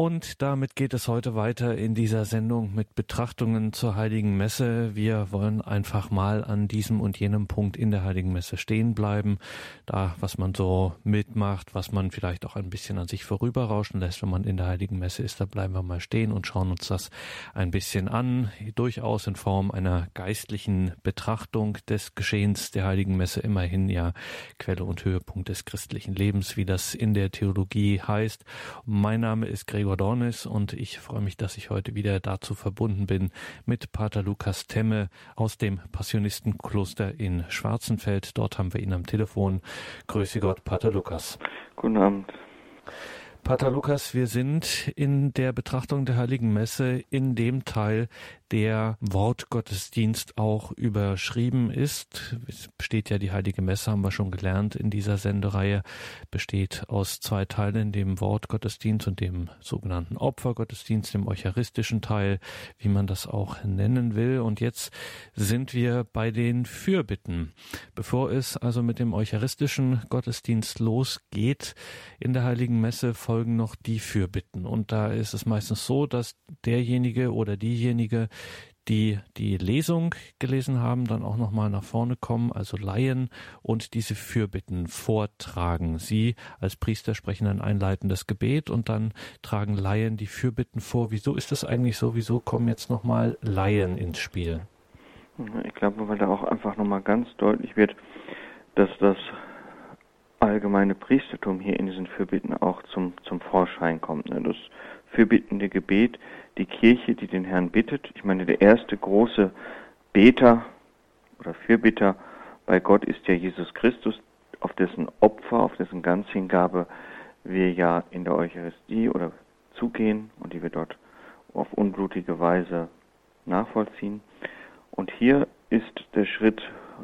Und damit geht es heute weiter in dieser Sendung mit Betrachtungen zur Heiligen Messe. Wir wollen einfach mal an diesem und jenem Punkt in der Heiligen Messe stehen bleiben. Da, was man so mitmacht, was man vielleicht auch ein bisschen an sich vorüberrauschen lässt, wenn man in der Heiligen Messe ist, da bleiben wir mal stehen und schauen uns das ein bisschen an. Durchaus in Form einer geistlichen Betrachtung des Geschehens der Heiligen Messe. Immerhin ja Quelle und Höhepunkt des christlichen Lebens, wie das in der Theologie heißt. Mein Name ist Gregor Dornis und ich freue mich, dass ich heute wieder dazu verbunden bin mit Pater Lukas Temme aus dem Passionistenkloster in Schwarzenfeld. Dort haben wir ihn am Telefon. Grüße Gott, Pater Lukas. Guten Abend. Pater Lukas, wir sind in der Betrachtung der Heiligen Messe in dem Teil, der Wortgottesdienst auch überschrieben ist. Es besteht ja die Heilige Messe, haben wir schon gelernt in dieser Sendereihe, besteht aus zwei Teilen, dem Wortgottesdienst und dem sogenannten Opfergottesdienst, dem eucharistischen Teil, wie man das auch nennen will. Und jetzt sind wir bei den Fürbitten. Bevor es also mit dem eucharistischen Gottesdienst losgeht, in der Heiligen Messe folgen noch die Fürbitten. Und da ist es meistens so, dass derjenige oder diejenige, die die Lesung gelesen haben, dann auch nochmal nach vorne kommen, also Laien und diese Fürbitten vortragen. Sie als Priester sprechen ein einleitendes Gebet und dann tragen Laien die Fürbitten vor. Wieso ist das eigentlich so? Wieso kommen jetzt nochmal Laien ins Spiel? Ich glaube, weil da auch einfach nochmal ganz deutlich wird, dass das allgemeine Priestertum hier in diesen Fürbitten auch zum, zum Vorschein kommt. Ne? Das fürbittende Gebet, die Kirche, die den Herrn bittet. Ich meine, der erste große Beter oder Fürbitter bei Gott ist ja Jesus Christus, auf dessen Opfer, auf dessen Ganzhingabe wir ja in der Eucharistie oder zugehen und die wir dort auf unblutige Weise nachvollziehen. Und hier ist der Schritt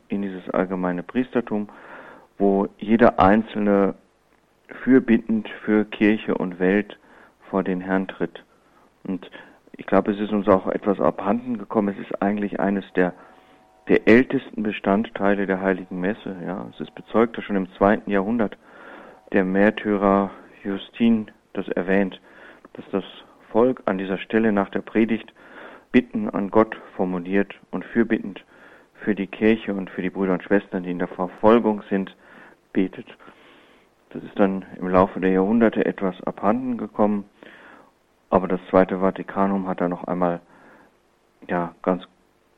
in dieses allgemeine Priestertum, wo jeder Einzelne fürbittend für Kirche und Welt vor den Herrn tritt. Und ich glaube, es ist uns auch etwas abhanden gekommen. Es ist eigentlich eines der, der ältesten Bestandteile der Heiligen Messe. Ja, es ist bezeugt, dass schon im zweiten Jahrhundert der Märtyrer Justin das erwähnt, dass das Volk an dieser Stelle nach der Predigt Bitten an Gott formuliert und fürbittend für die Kirche und für die Brüder und Schwestern, die in der Verfolgung sind, betet. Das ist dann im Laufe der Jahrhunderte etwas abhanden gekommen. Aber das Zweite Vatikanum hat da noch einmal ja, ganz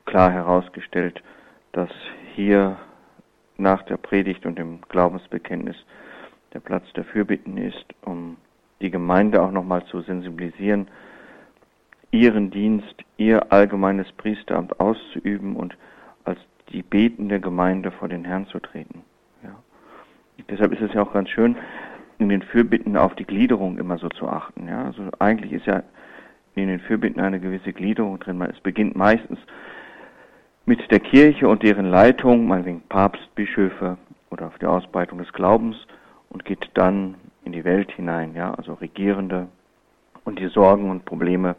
klar herausgestellt, dass hier nach der Predigt und dem Glaubensbekenntnis der Platz der Fürbitten ist, um die Gemeinde auch nochmal zu sensibilisieren, ihren Dienst, ihr allgemeines Priesteramt auszuüben und als die betende Gemeinde vor den Herrn zu treten. Deshalb ist es ja auch ganz schön, in den Fürbitten auf die Gliederung immer so zu achten. Ja? Also eigentlich ist ja in den Fürbitten eine gewisse Gliederung drin. Es beginnt meistens mit der Kirche und deren Leitung, meinetwegen Papst, Bischöfe oder auf die Ausbreitung des Glaubens und geht dann in die Welt hinein, ja, also Regierende und die Sorgen und Probleme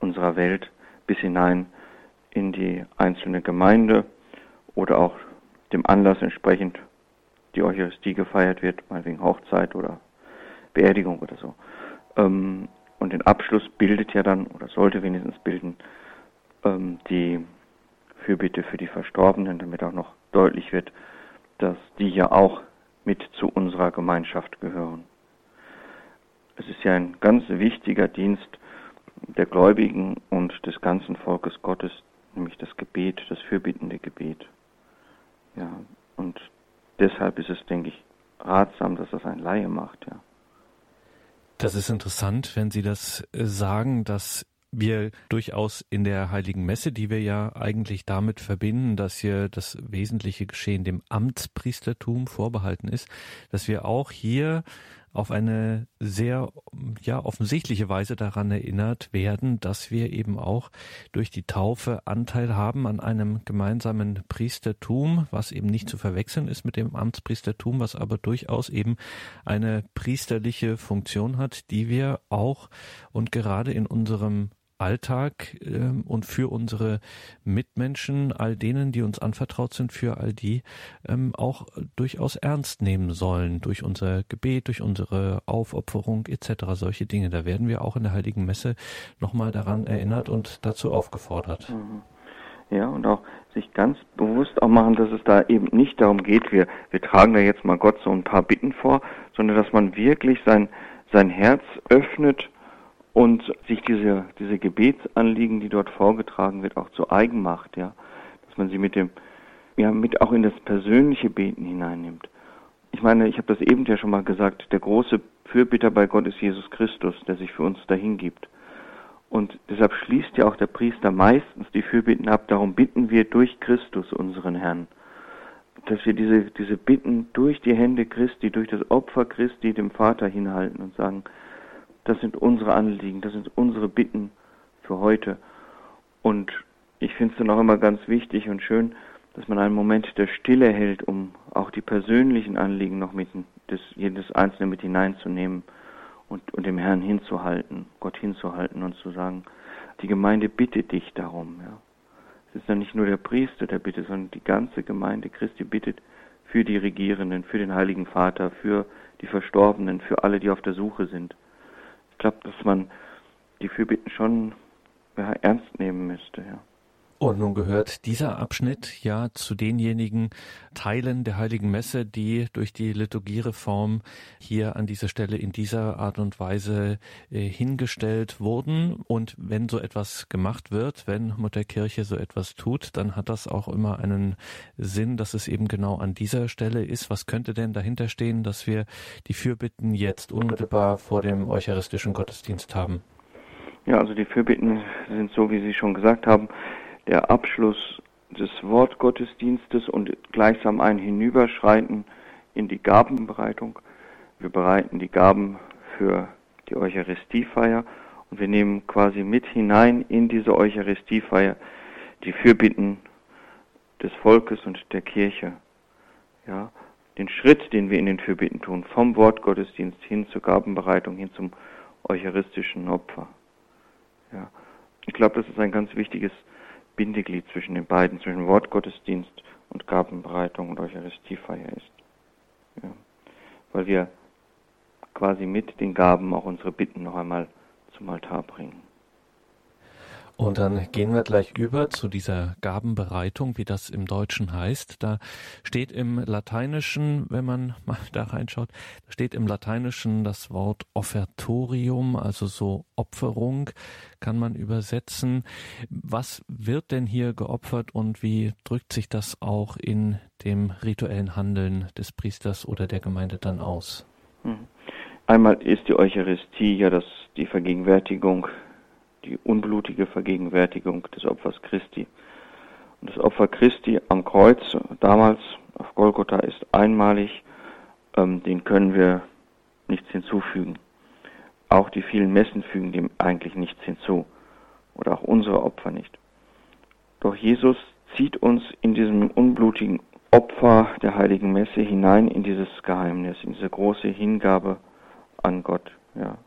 unserer Welt bis hinein in die einzelne Gemeinde oder auch dem Anlass entsprechend die Eucharistie gefeiert wird, meinetwegen Hochzeit oder Beerdigung oder so. Ähm, und den Abschluss bildet ja dann, oder sollte wenigstens bilden, ähm, die Fürbitte für die Verstorbenen, damit auch noch deutlich wird, dass die ja auch mit zu unserer Gemeinschaft gehören. Es ist ja ein ganz wichtiger Dienst der Gläubigen und des ganzen Volkes Gottes, nämlich das Gebet, das fürbittende Gebet. Ja, und deshalb ist es, denke ich, ratsam, dass das ein Laie macht, ja. Das ist interessant, wenn Sie das äh, sagen, dass wir durchaus in der Heiligen Messe, die wir ja eigentlich damit verbinden, dass hier das wesentliche Geschehen dem Amtspriestertum vorbehalten ist, dass wir auch hier auf eine sehr ja offensichtliche Weise daran erinnert werden, dass wir eben auch durch die Taufe Anteil haben an einem gemeinsamen Priestertum, was eben nicht zu verwechseln ist mit dem Amtspriestertum, was aber durchaus eben eine priesterliche Funktion hat, die wir auch und gerade in unserem Alltag äh, und für unsere Mitmenschen, all denen, die uns anvertraut sind, für all die ähm, auch durchaus ernst nehmen sollen durch unser Gebet, durch unsere Aufopferung etc. Solche Dinge. Da werden wir auch in der Heiligen Messe nochmal daran erinnert und dazu aufgefordert. Mhm. Ja, und auch sich ganz bewusst auch machen, dass es da eben nicht darum geht, wir, wir tragen da jetzt mal Gott so ein paar Bitten vor, sondern dass man wirklich sein, sein Herz öffnet und sich diese, diese Gebetsanliegen, die dort vorgetragen wird, auch zu eigen macht, ja. Dass man sie mit dem, ja, mit auch in das persönliche Beten hineinnimmt. Ich meine, ich habe das eben ja schon mal gesagt, der große Fürbitter bei Gott ist Jesus Christus, der sich für uns dahin gibt. Und deshalb schließt ja auch der Priester meistens die Fürbitten ab. Darum bitten wir durch Christus, unseren Herrn. Dass wir diese, diese Bitten durch die Hände Christi, durch das Opfer Christi dem Vater hinhalten und sagen, das sind unsere Anliegen, das sind unsere Bitten für heute. Und ich finde es dann auch immer ganz wichtig und schön, dass man einen Moment der Stille hält, um auch die persönlichen Anliegen noch mit des, jedes Einzelne mit hineinzunehmen und, und dem Herrn hinzuhalten, Gott hinzuhalten und zu sagen, die Gemeinde bittet dich darum. Ja. Es ist dann nicht nur der Priester, der bittet, sondern die ganze Gemeinde Christi bittet für die Regierenden, für den Heiligen Vater, für die Verstorbenen, für alle, die auf der Suche sind glaube, dass man die Fürbitten schon ja, ernst nehmen müsste, ja. Und nun gehört dieser Abschnitt ja zu denjenigen Teilen der Heiligen Messe, die durch die Liturgiereform hier an dieser Stelle in dieser Art und Weise äh, hingestellt wurden. Und wenn so etwas gemacht wird, wenn Mutter Kirche so etwas tut, dann hat das auch immer einen Sinn, dass es eben genau an dieser Stelle ist. Was könnte denn dahinter stehen, dass wir die Fürbitten jetzt unmittelbar vor dem eucharistischen Gottesdienst haben? Ja, also die Fürbitten sind so, wie Sie schon gesagt haben, der Abschluss des Wortgottesdienstes und gleichsam ein Hinüberschreiten in die Gabenbereitung. Wir bereiten die Gaben für die Eucharistiefeier und wir nehmen quasi mit hinein in diese Eucharistiefeier die Fürbitten des Volkes und der Kirche. Ja, den Schritt, den wir in den Fürbitten tun, vom Wortgottesdienst hin zur Gabenbereitung, hin zum eucharistischen Opfer. Ja, ich glaube, das ist ein ganz wichtiges Bindeglied zwischen den beiden, zwischen Wortgottesdienst und Gabenbereitung und Eucharistiefeier ist. Ja. Weil wir quasi mit den Gaben auch unsere Bitten noch einmal zum Altar bringen. Und dann gehen wir gleich über zu dieser Gabenbereitung, wie das im Deutschen heißt. Da steht im Lateinischen, wenn man mal da reinschaut, da steht im Lateinischen das Wort Offertorium, also so Opferung, kann man übersetzen. Was wird denn hier geopfert und wie drückt sich das auch in dem rituellen Handeln des Priesters oder der Gemeinde dann aus? Hm. Einmal ist die Eucharistie ja das, die Vergegenwärtigung die unblutige Vergegenwärtigung des Opfers Christi. Und das Opfer Christi am Kreuz damals auf Golgotha ist einmalig, ähm, den können wir nichts hinzufügen. Auch die vielen Messen fügen dem eigentlich nichts hinzu oder auch unsere Opfer nicht. Doch Jesus zieht uns in diesem unblutigen Opfer der heiligen Messe hinein in dieses Geheimnis, in diese große Hingabe an Gott. Ja.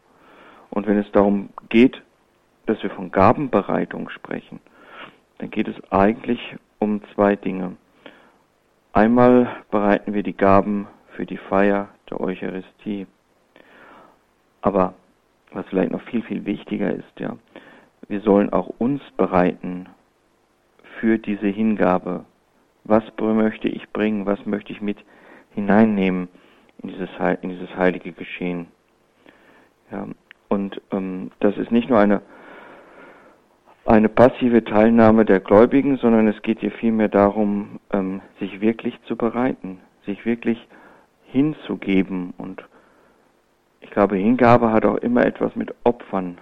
Und wenn es darum geht, dass wir von Gabenbereitung sprechen, dann geht es eigentlich um zwei Dinge. Einmal bereiten wir die Gaben für die Feier der Eucharistie. Aber was vielleicht noch viel, viel wichtiger ist, ja, wir sollen auch uns bereiten für diese Hingabe. Was möchte ich bringen? Was möchte ich mit hineinnehmen in dieses, in dieses heilige Geschehen? Ja, und ähm, das ist nicht nur eine eine passive Teilnahme der Gläubigen, sondern es geht hier vielmehr darum, ähm, sich wirklich zu bereiten, sich wirklich hinzugeben. Und ich glaube, Hingabe hat auch immer etwas mit Opfern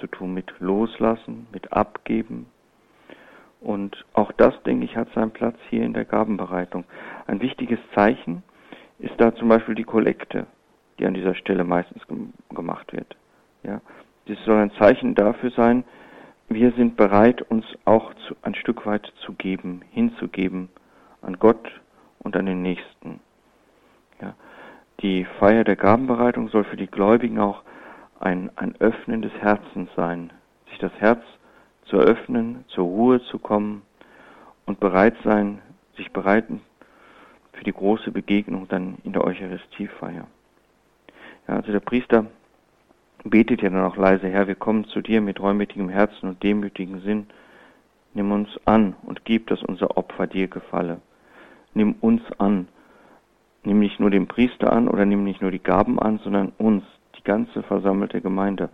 zu tun, mit Loslassen, mit Abgeben. Und auch das, denke ich, hat seinen Platz hier in der Gabenbereitung. Ein wichtiges Zeichen ist da zum Beispiel die Kollekte, die an dieser Stelle meistens gemacht wird. Ja, das soll ein Zeichen dafür sein, wir sind bereit, uns auch zu, ein Stück weit zu geben, hinzugeben an Gott und an den Nächsten. Ja. Die Feier der Gabenbereitung soll für die Gläubigen auch ein, ein Öffnen des Herzens sein, sich das Herz zu öffnen, zur Ruhe zu kommen und bereit sein, sich bereiten für die große Begegnung dann in der Eucharistiefeier. Ja, also der Priester betet ja dann auch leise, Herr, wir kommen zu dir mit reumütigem Herzen und demütigem Sinn. Nimm uns an und gib, dass unser Opfer dir gefalle. Nimm uns an. Nimm nicht nur den Priester an oder nimm nicht nur die Gaben an, sondern uns, die ganze versammelte Gemeinde.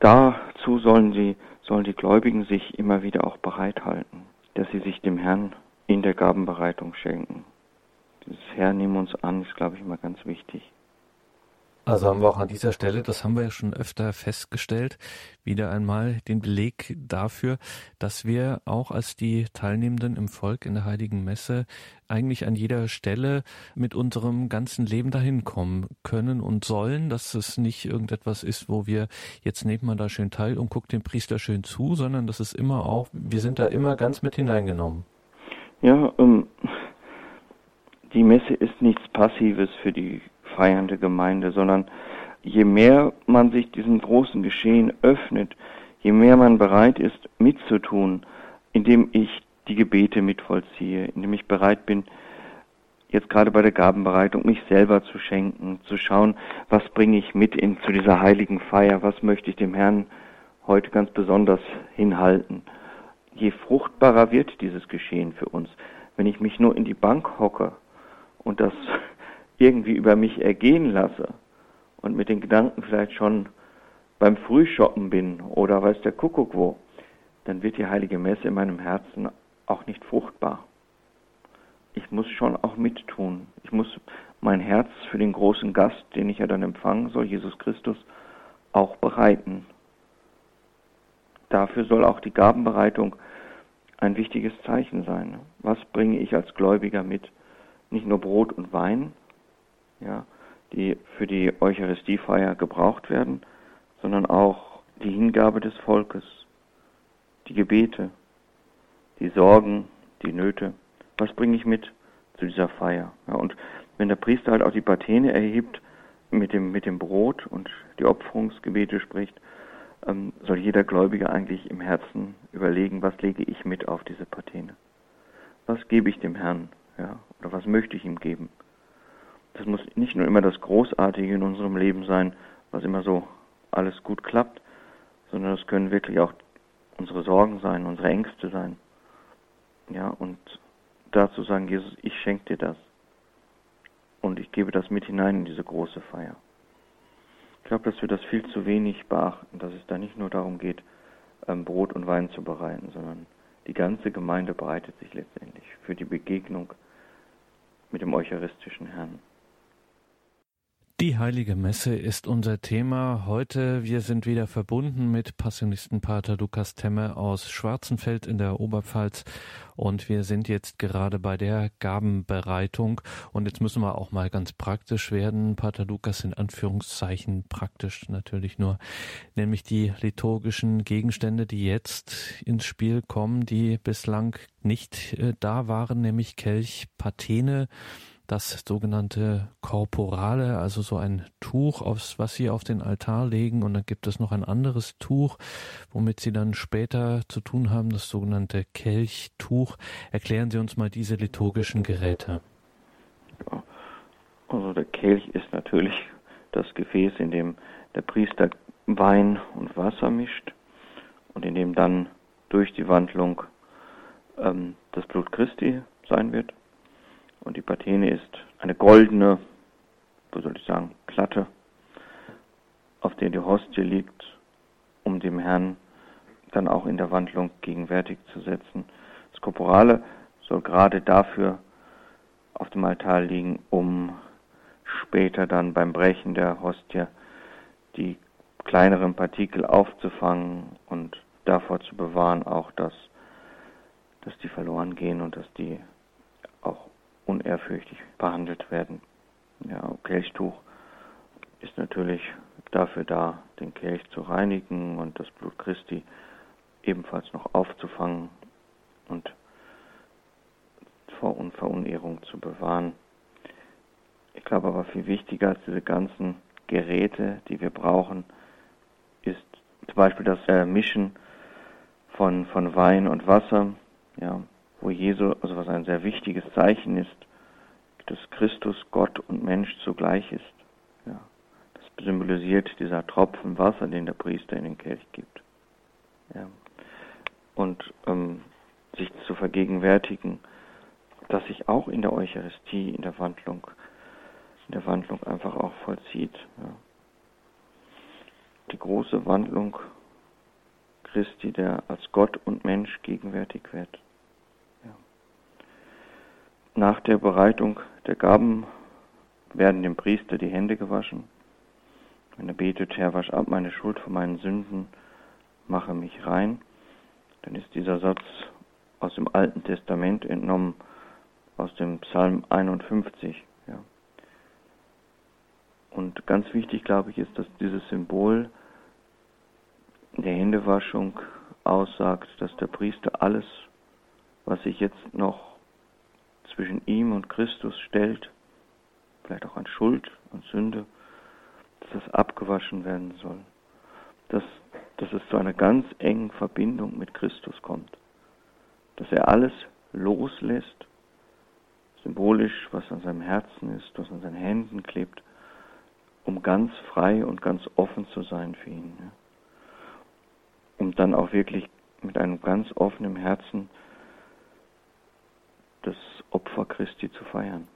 Dazu sollen sie, sollen die Gläubigen sich immer wieder auch bereithalten, dass sie sich dem Herrn in der Gabenbereitung schenken. Dieses Herr, nimm uns an, ist, glaube ich, immer ganz wichtig. Also haben wir auch an dieser Stelle, das haben wir ja schon öfter festgestellt, wieder einmal den Beleg dafür, dass wir auch als die Teilnehmenden im Volk in der Heiligen Messe eigentlich an jeder Stelle mit unserem ganzen Leben dahin kommen können und sollen, dass es nicht irgendetwas ist, wo wir jetzt nehmen wir da schön teil und guckt dem Priester schön zu, sondern dass es immer auch, wir sind da immer ganz mit hineingenommen. Ja, ähm, die Messe ist nichts Passives für die feiernde Gemeinde, sondern je mehr man sich diesem großen Geschehen öffnet, je mehr man bereit ist mitzutun, indem ich die Gebete mitvollziehe, indem ich bereit bin, jetzt gerade bei der Gabenbereitung mich selber zu schenken, zu schauen, was bringe ich mit in, zu dieser heiligen Feier, was möchte ich dem Herrn heute ganz besonders hinhalten. Je fruchtbarer wird dieses Geschehen für uns. Wenn ich mich nur in die Bank hocke und das irgendwie über mich ergehen lasse und mit den Gedanken vielleicht schon beim Frühshoppen bin oder weiß der Kuckuck wo, dann wird die heilige Messe in meinem Herzen auch nicht fruchtbar. Ich muss schon auch mittun. Ich muss mein Herz für den großen Gast, den ich ja dann empfangen soll, Jesus Christus, auch bereiten. Dafür soll auch die Gabenbereitung ein wichtiges Zeichen sein. Was bringe ich als Gläubiger mit? Nicht nur Brot und Wein, ja, die für die Eucharistiefeier gebraucht werden, sondern auch die Hingabe des Volkes, die Gebete, die Sorgen, die Nöte. Was bringe ich mit zu dieser Feier? Ja, und wenn der Priester halt auch die Patene erhebt, mit dem, mit dem Brot und die Opferungsgebete spricht, ähm, soll jeder Gläubige eigentlich im Herzen überlegen, was lege ich mit auf diese Patene? Was gebe ich dem Herrn? Ja, oder was möchte ich ihm geben? Das muss nicht nur immer das Großartige in unserem Leben sein, was immer so alles gut klappt, sondern es können wirklich auch unsere Sorgen sein, unsere Ängste sein. Ja, und dazu sagen, Jesus, ich schenke dir das. Und ich gebe das mit hinein in diese große Feier. Ich glaube, dass wir das viel zu wenig beachten, dass es da nicht nur darum geht, ähm, Brot und Wein zu bereiten, sondern die ganze Gemeinde bereitet sich letztendlich für die Begegnung mit dem eucharistischen Herrn. Die Heilige Messe ist unser Thema heute. Wir sind wieder verbunden mit Passionistenpater Lukas Temme aus Schwarzenfeld in der Oberpfalz und wir sind jetzt gerade bei der Gabenbereitung und jetzt müssen wir auch mal ganz praktisch werden. Pater Lukas in Anführungszeichen praktisch natürlich nur, nämlich die liturgischen Gegenstände, die jetzt ins Spiel kommen, die bislang nicht äh, da waren, nämlich Kelch, Patene, das sogenannte Korporale, also so ein Tuch, aufs, was sie auf den Altar legen. Und dann gibt es noch ein anderes Tuch, womit sie dann später zu tun haben, das sogenannte Kelchtuch. Erklären Sie uns mal diese liturgischen Geräte. Also der Kelch ist natürlich das Gefäß, in dem der Priester Wein und Wasser mischt und in dem dann durch die Wandlung ähm, das Blut Christi sein wird. Und die Patene ist eine goldene, wo soll ich sagen, Platte, auf der die Hostie liegt, um dem Herrn dann auch in der Wandlung gegenwärtig zu setzen. Das Korporale soll gerade dafür auf dem Altar liegen, um später dann beim Brechen der Hostie die kleineren Partikel aufzufangen und davor zu bewahren, auch dass, dass die verloren gehen und dass die unehrfürchtig behandelt werden. Ja, Kelchtuch ist natürlich dafür da, den Kelch zu reinigen und das Blut Christi ebenfalls noch aufzufangen und vor Unverunehrung zu bewahren. Ich glaube aber viel wichtiger als diese ganzen Geräte, die wir brauchen, ist zum Beispiel das äh, Mischen von, von Wein und Wasser, ja, wo Jesu, also was ein sehr wichtiges Zeichen ist, dass Christus Gott und Mensch zugleich ist. Ja, das symbolisiert dieser Tropfen Wasser, den der Priester in den Kelch gibt. Ja. Und ähm, sich zu vergegenwärtigen, dass sich auch in der Eucharistie, in der Wandlung, in der Wandlung einfach auch vollzieht. Ja. Die große Wandlung Christi, der als Gott und Mensch gegenwärtig wird. Nach der Bereitung der Gaben werden dem Priester die Hände gewaschen. Wenn er betet, Herr, wasch ab meine Schuld von meinen Sünden, mache mich rein, dann ist dieser Satz aus dem Alten Testament entnommen, aus dem Psalm 51. Ja. Und ganz wichtig, glaube ich, ist, dass dieses Symbol der Händewaschung aussagt, dass der Priester alles, was sich jetzt noch zwischen ihm und Christus stellt, vielleicht auch an Schuld und Sünde, dass das abgewaschen werden soll. Dass, dass es zu einer ganz engen Verbindung mit Christus kommt. Dass er alles loslässt, symbolisch, was an seinem Herzen ist, was an seinen Händen klebt, um ganz frei und ganz offen zu sein für ihn. Ja um dann auch wirklich mit einem ganz offenen Herzen das Opfer Christi zu feiern.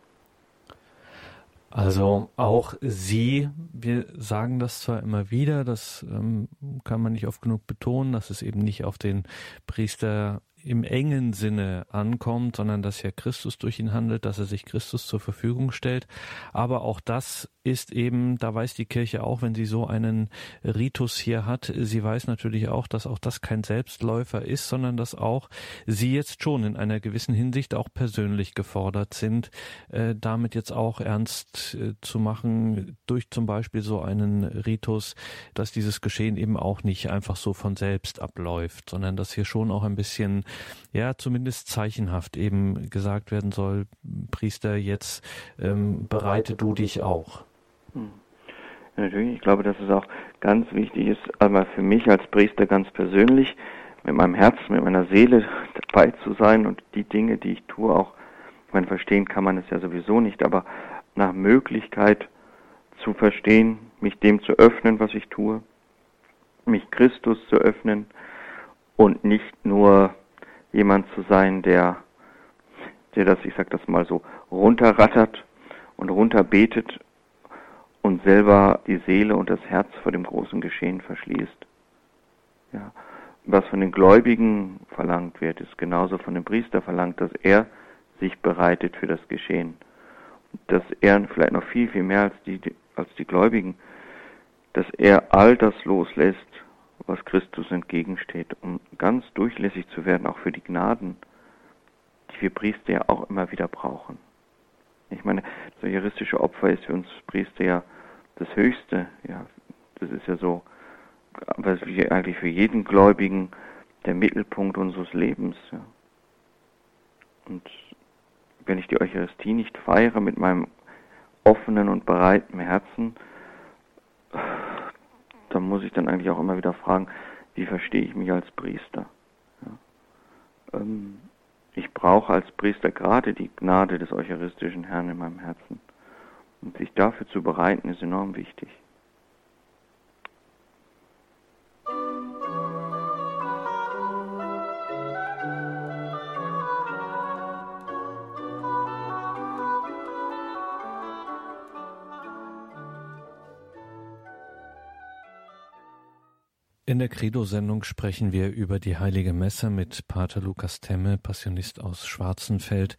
Also auch Sie, wir sagen das zwar immer wieder, das ähm, kann man nicht oft genug betonen, dass es eben nicht auf den Priester im engen Sinne ankommt, sondern dass ja Christus durch ihn handelt, dass er sich Christus zur Verfügung stellt. Aber auch das ist eben, da weiß die Kirche auch, wenn sie so einen Ritus hier hat, sie weiß natürlich auch, dass auch das kein Selbstläufer ist, sondern dass auch sie jetzt schon in einer gewissen Hinsicht auch persönlich gefordert sind, äh, damit jetzt auch ernst äh, zu machen, durch zum Beispiel so einen Ritus, dass dieses Geschehen eben auch nicht einfach so von selbst abläuft, sondern dass hier schon auch ein bisschen, ja, zumindest zeichenhaft eben gesagt werden soll, Priester, jetzt ähm, bereite du dich auch. Hm. natürlich, ich glaube, dass es auch ganz wichtig ist, aber für mich als Priester ganz persönlich, mit meinem Herzen, mit meiner Seele dabei zu sein und die Dinge, die ich tue, auch, ich meine, verstehen kann man es ja sowieso nicht, aber nach Möglichkeit zu verstehen, mich dem zu öffnen, was ich tue, mich Christus zu öffnen und nicht nur jemand zu sein, der, der das, ich sag das mal so, runterrattert und runterbetet und selber die Seele und das Herz vor dem großen Geschehen verschließt. Ja. Was von den Gläubigen verlangt wird, ist genauso von dem Priester verlangt, dass er sich bereitet für das Geschehen. Dass er vielleicht noch viel, viel mehr als die, als die Gläubigen, dass er all das loslässt, was Christus entgegensteht, um ganz durchlässig zu werden, auch für die Gnaden, die wir Priester ja auch immer wieder brauchen. Ich meine, das eucharistische Opfer ist für uns Priester ja das Höchste. Ja, das ist ja so, was wir eigentlich für jeden Gläubigen der Mittelpunkt unseres Lebens. Ja. Und wenn ich die Eucharistie nicht feiere mit meinem offenen und breiten Herzen, dann muss ich dann eigentlich auch immer wieder fragen, wie verstehe ich mich als Priester? Ja. Ähm, ich brauche als Priester gerade die Gnade des eucharistischen Herrn in meinem Herzen. Und sich dafür zu bereiten, ist enorm wichtig. In der Credo-Sendung sprechen wir über die Heilige Messe mit Pater Lukas Temme, Passionist aus Schwarzenfeld.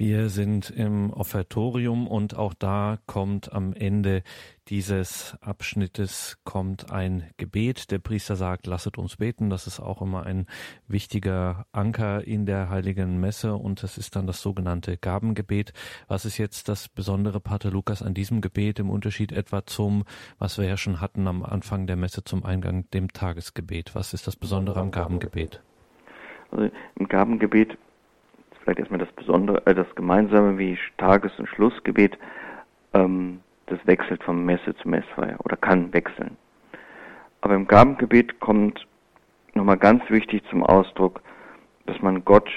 Wir sind im Offertorium und auch da kommt am Ende dieses Abschnittes kommt ein Gebet. Der Priester sagt, lasset uns beten. Das ist auch immer ein wichtiger Anker in der Heiligen Messe und das ist dann das sogenannte Gabengebet. Was ist jetzt das besondere, Pater Lukas, an diesem Gebet im Unterschied etwa zum, was wir ja schon hatten am Anfang der Messe zum Eingang, dem Tagesgebet? Was ist das Besondere am Gabengebet? Also im Gabengebet vielleicht erstmal das Besondere, äh, das Gemeinsame wie Tages- und Schlussgebet, ähm, das wechselt von Messe zu Messfeier oder kann wechseln. Aber im Gabengebet kommt nochmal ganz wichtig zum Ausdruck, dass man Gott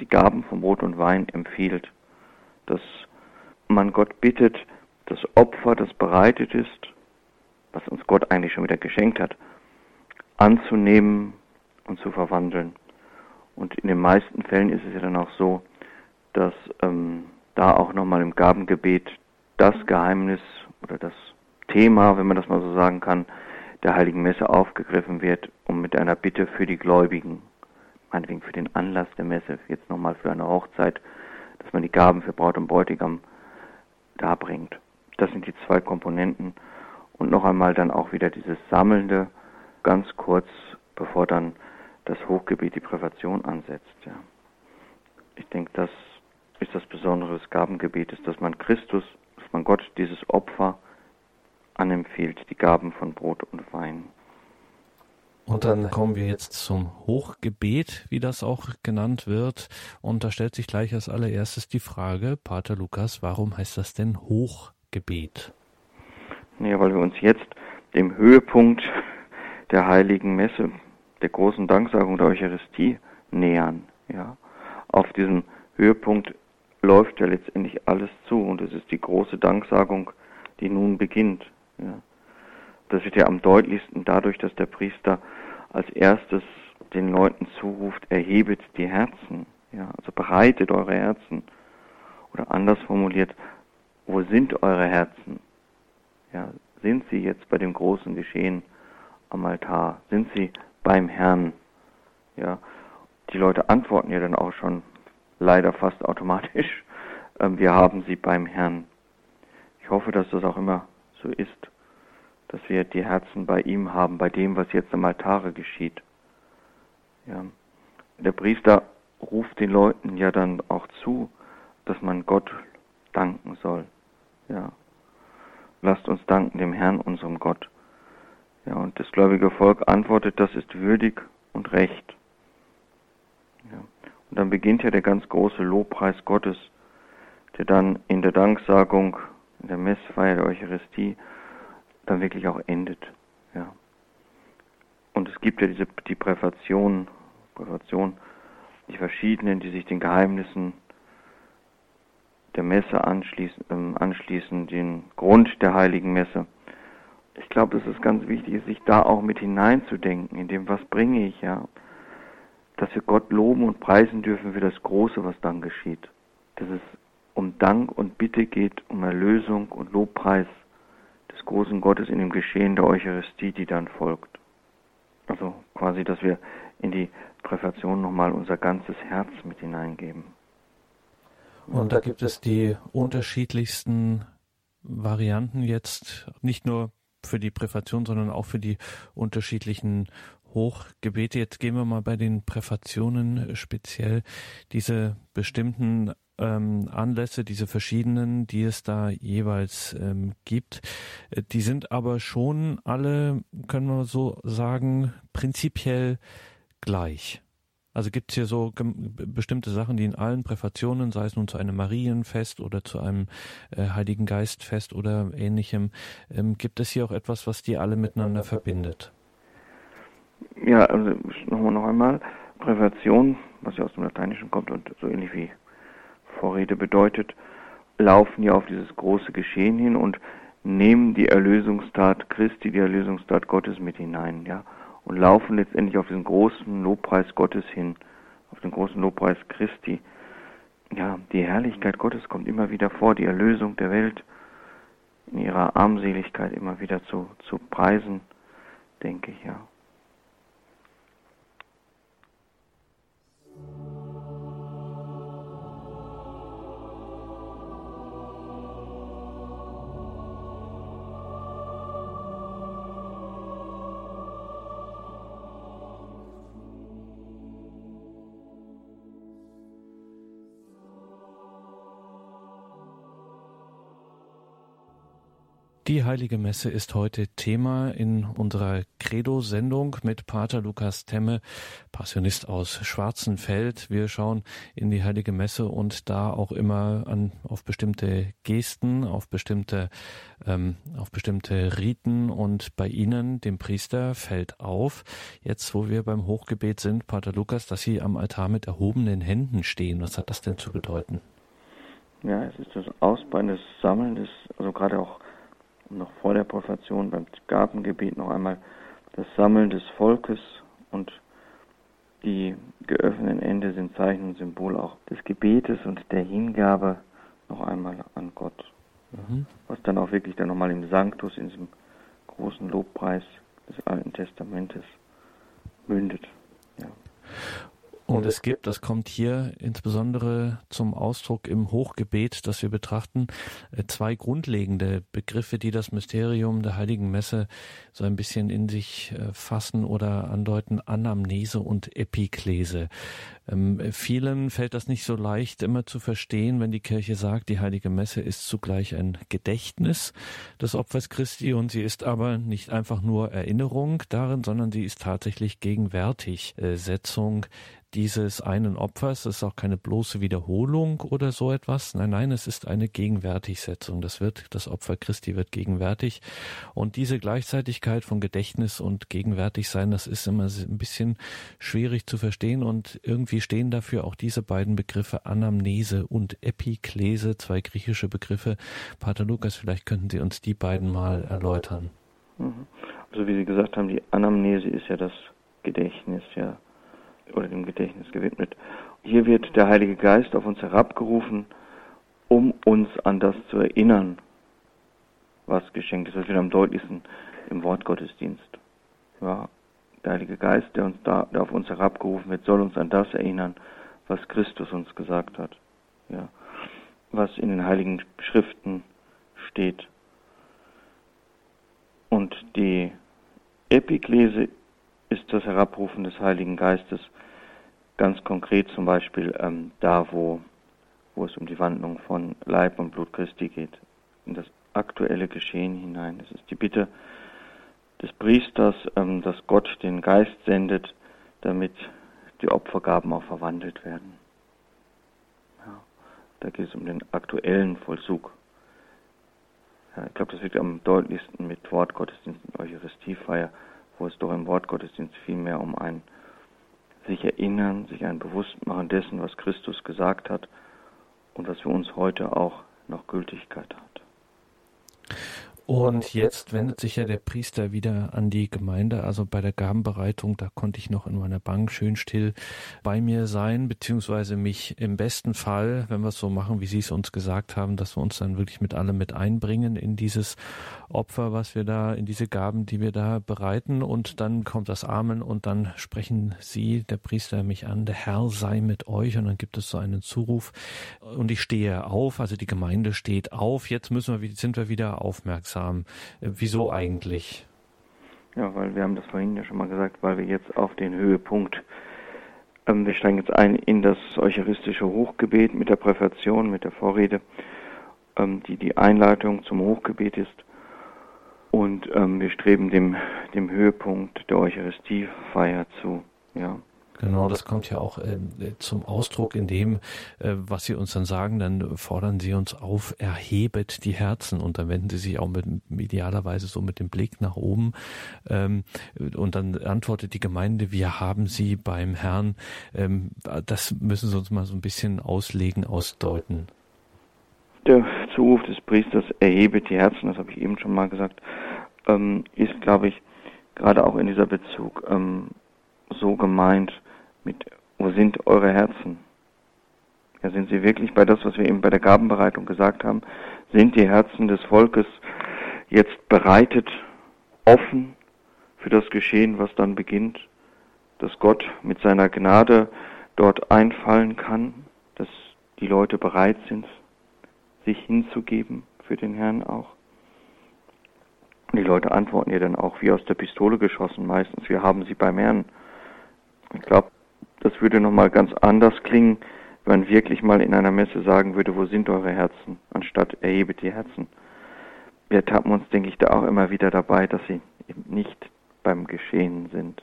die Gaben von Brot und Wein empfiehlt, dass man Gott bittet, das Opfer, das bereitet ist, was uns Gott eigentlich schon wieder geschenkt hat, anzunehmen und zu verwandeln. Und in den meisten Fällen ist es ja dann auch so, dass ähm, da auch nochmal im Gabengebet das Geheimnis oder das Thema, wenn man das mal so sagen kann, der Heiligen Messe aufgegriffen wird, um mit einer Bitte für die Gläubigen, meinetwegen für den Anlass der Messe, jetzt nochmal für eine Hochzeit, dass man die Gaben für Braut und Bräutigam darbringt. Das sind die zwei Komponenten. Und noch einmal dann auch wieder dieses Sammelnde, ganz kurz, bevor dann das Hochgebet die Prävation ansetzt. Ja. Ich denke, das ist das Besondere des Gabengebetes, dass man Christus, dass man Gott dieses Opfer anempfiehlt, die Gaben von Brot und Wein. Und dann kommen wir jetzt zum Hochgebet, wie das auch genannt wird. Und da stellt sich gleich als allererstes die Frage, Pater Lukas, warum heißt das denn Hochgebet? Ja, weil wir uns jetzt dem Höhepunkt der heiligen Messe, der großen Danksagung der Eucharistie nähern. Ja, auf diesem Höhepunkt läuft ja letztendlich alles zu und es ist die große Danksagung, die nun beginnt. Ja. Das wird ja am deutlichsten dadurch, dass der Priester als erstes den Leuten zuruft, erhebet die Herzen, ja, also bereitet eure Herzen. Oder anders formuliert, wo sind eure Herzen? Ja, sind sie jetzt bei dem großen Geschehen am Altar? Sind sie beim Herrn? Ja, die Leute antworten ja dann auch schon leider fast automatisch, äh, wir haben sie beim Herrn. Ich hoffe, dass das auch immer so ist dass wir die Herzen bei ihm haben, bei dem, was jetzt am Altare geschieht. Ja. Der Priester ruft den Leuten ja dann auch zu, dass man Gott danken soll. Ja. Lasst uns danken dem Herrn, unserem Gott. Ja, und das gläubige Volk antwortet, das ist würdig und recht. Ja. Und dann beginnt ja der ganz große Lobpreis Gottes, der dann in der Danksagung, in der Messfeier der Eucharistie dann wirklich auch endet. Ja. Und es gibt ja diese die Präfation, Präfation, die verschiedenen, die sich den Geheimnissen der Messe anschließen, ähm, anschließen, den Grund der heiligen Messe. Ich glaube, es ganz wichtig ist, sich da auch mit hineinzudenken, in dem, was bringe ich, ja. Dass wir Gott loben und preisen dürfen für das Große, was dann geschieht. Dass es um Dank und Bitte geht, um Erlösung und Lobpreis des großen Gottes in dem Geschehen der Eucharistie, die dann folgt. Also quasi, dass wir in die Präfation nochmal unser ganzes Herz mit hineingeben. Und da gibt es die unterschiedlichsten Varianten jetzt, nicht nur für die Präfation, sondern auch für die unterschiedlichen Hochgebete. Jetzt gehen wir mal bei den Präfationen speziell diese bestimmten ähm, Anlässe, diese verschiedenen, die es da jeweils ähm, gibt. Äh, die sind aber schon alle, können wir so sagen, prinzipiell gleich. Also gibt es hier so bestimmte Sachen, die in allen Präfationen, sei es nun zu einem Marienfest oder zu einem äh, Heiligen Geistfest oder ähnlichem, ähm, gibt es hier auch etwas, was die alle miteinander verbindet? Ja, also nochmal noch einmal, Präfation, was ja aus dem Lateinischen kommt und so ähnlich wie Vorrede bedeutet, laufen ja auf dieses große Geschehen hin und nehmen die Erlösungstat Christi, die Erlösungstat Gottes mit hinein, ja, und laufen letztendlich auf diesen großen Lobpreis Gottes hin, auf den großen Lobpreis Christi. Ja, die Herrlichkeit Gottes kommt immer wieder vor, die Erlösung der Welt in ihrer Armseligkeit immer wieder zu, zu preisen, denke ich, ja. Die Heilige Messe ist heute Thema in unserer Credo-Sendung mit Pater Lukas Temme, Passionist aus Schwarzenfeld. Wir schauen in die Heilige Messe und da auch immer an, auf bestimmte Gesten, auf bestimmte, ähm, auf bestimmte Riten und bei Ihnen, dem Priester, fällt auf, jetzt wo wir beim Hochgebet sind, Pater Lukas, dass Sie am Altar mit erhobenen Händen stehen. Was hat das denn zu bedeuten? Ja, es ist das Ausbauen, das Sammeln, also gerade auch noch vor der Profession beim Gabengebet noch einmal das Sammeln des Volkes und die geöffneten Ende sind Zeichen und Symbol auch des Gebetes und der Hingabe noch einmal an Gott. Mhm. Was dann auch wirklich dann nochmal im Sanctus, in diesem großen Lobpreis des Alten Testamentes mündet. Ja. Und es gibt, das kommt hier insbesondere zum Ausdruck im Hochgebet, das wir betrachten, äh, zwei grundlegende Begriffe, die das Mysterium der Heiligen Messe so ein bisschen in sich äh, fassen oder andeuten, Anamnese und Epiklese. Ähm, vielen fällt das nicht so leicht immer zu verstehen, wenn die Kirche sagt, die Heilige Messe ist zugleich ein Gedächtnis des Opfers Christi und sie ist aber nicht einfach nur Erinnerung darin, sondern sie ist tatsächlich gegenwärtig äh, Setzung dieses einen Opfers. Es ist auch keine bloße Wiederholung oder so etwas. Nein, nein, es ist eine Gegenwärtigsetzung. Das wird, das Opfer Christi wird gegenwärtig. Und diese Gleichzeitigkeit von Gedächtnis und gegenwärtig sein, das ist immer ein bisschen schwierig zu verstehen und irgendwie stehen dafür auch diese beiden Begriffe Anamnese und Epiklese, zwei griechische Begriffe. Pater Lukas, vielleicht könnten Sie uns die beiden mal erläutern. Mhm. Also wie Sie gesagt haben, die Anamnese ist ja das Gedächtnis, ja oder dem Gedächtnis gewidmet. Hier wird der Heilige Geist auf uns herabgerufen, um uns an das zu erinnern, was geschenkt ist. Das wird am deutlichsten im Wortgottesdienst. Ja, der Heilige Geist, der uns da, der auf uns herabgerufen wird, soll uns an das erinnern, was Christus uns gesagt hat. Ja, was in den Heiligen Schriften steht. Und die Epiklese ist das Herabrufen des Heiligen Geistes ganz konkret zum Beispiel ähm, da, wo, wo es um die Wandlung von Leib und Blut Christi geht, in das aktuelle Geschehen hinein. Es ist die Bitte des Priesters, ähm, dass Gott den Geist sendet, damit die Opfergaben auch verwandelt werden. Ja, da geht es um den aktuellen Vollzug. Ja, ich glaube, das wird am deutlichsten mit Wortgottesdienst und Eucharistiefeier wo es doch im Wortgottesdienst vielmehr um ein sich erinnern, sich ein Bewusstmachen dessen, was Christus gesagt hat und was für uns heute auch noch Gültigkeit hat. Und jetzt wendet sich ja der Priester wieder an die Gemeinde. Also bei der Gabenbereitung, da konnte ich noch in meiner Bank schön still bei mir sein, beziehungsweise mich im besten Fall, wenn wir es so machen, wie Sie es uns gesagt haben, dass wir uns dann wirklich mit allem mit einbringen in dieses Opfer, was wir da, in diese Gaben, die wir da bereiten. Und dann kommt das Amen und dann sprechen Sie, der Priester, mich an, der Herr sei mit euch. Und dann gibt es so einen Zuruf und ich stehe auf, also die Gemeinde steht auf. Jetzt müssen wir, sind wir wieder aufmerksam wirksam. Äh, wieso eigentlich? Ja, weil wir haben das vorhin ja schon mal gesagt, weil wir jetzt auf den Höhepunkt, ähm, wir steigen jetzt ein in das eucharistische Hochgebet mit der Präfation, mit der Vorrede, ähm, die die Einleitung zum Hochgebet ist. Und ähm, wir streben dem, dem Höhepunkt der Eucharistiefeier zu. Ja. Genau, das kommt ja auch äh, zum Ausdruck in dem, äh, was Sie uns dann sagen. Dann fordern Sie uns auf, erhebet die Herzen und dann wenden Sie sich auch mit, idealerweise so mit dem Blick nach oben. Ähm, und dann antwortet die Gemeinde, wir haben Sie beim Herrn. Ähm, das müssen Sie uns mal so ein bisschen auslegen, ausdeuten. Der Zuruf des Priesters, erhebet die Herzen, das habe ich eben schon mal gesagt, ähm, ist, glaube ich, gerade auch in dieser Bezug ähm, so gemeint, mit wo sind eure Herzen? Ja, sind sie wirklich bei das, was wir eben bei der Gabenbereitung gesagt haben? Sind die Herzen des Volkes jetzt bereitet, offen für das Geschehen, was dann beginnt? Dass Gott mit seiner Gnade dort einfallen kann, dass die Leute bereit sind, sich hinzugeben für den Herrn auch. Die Leute antworten ja dann auch wie aus der Pistole geschossen meistens, wir haben sie beim Herrn. Ich glaube, das würde nochmal ganz anders klingen, wenn man wirklich mal in einer Messe sagen würde, wo sind eure Herzen, anstatt erhebet die Herzen. wir tappen uns, denke ich, da auch immer wieder dabei, dass sie eben nicht beim Geschehen sind,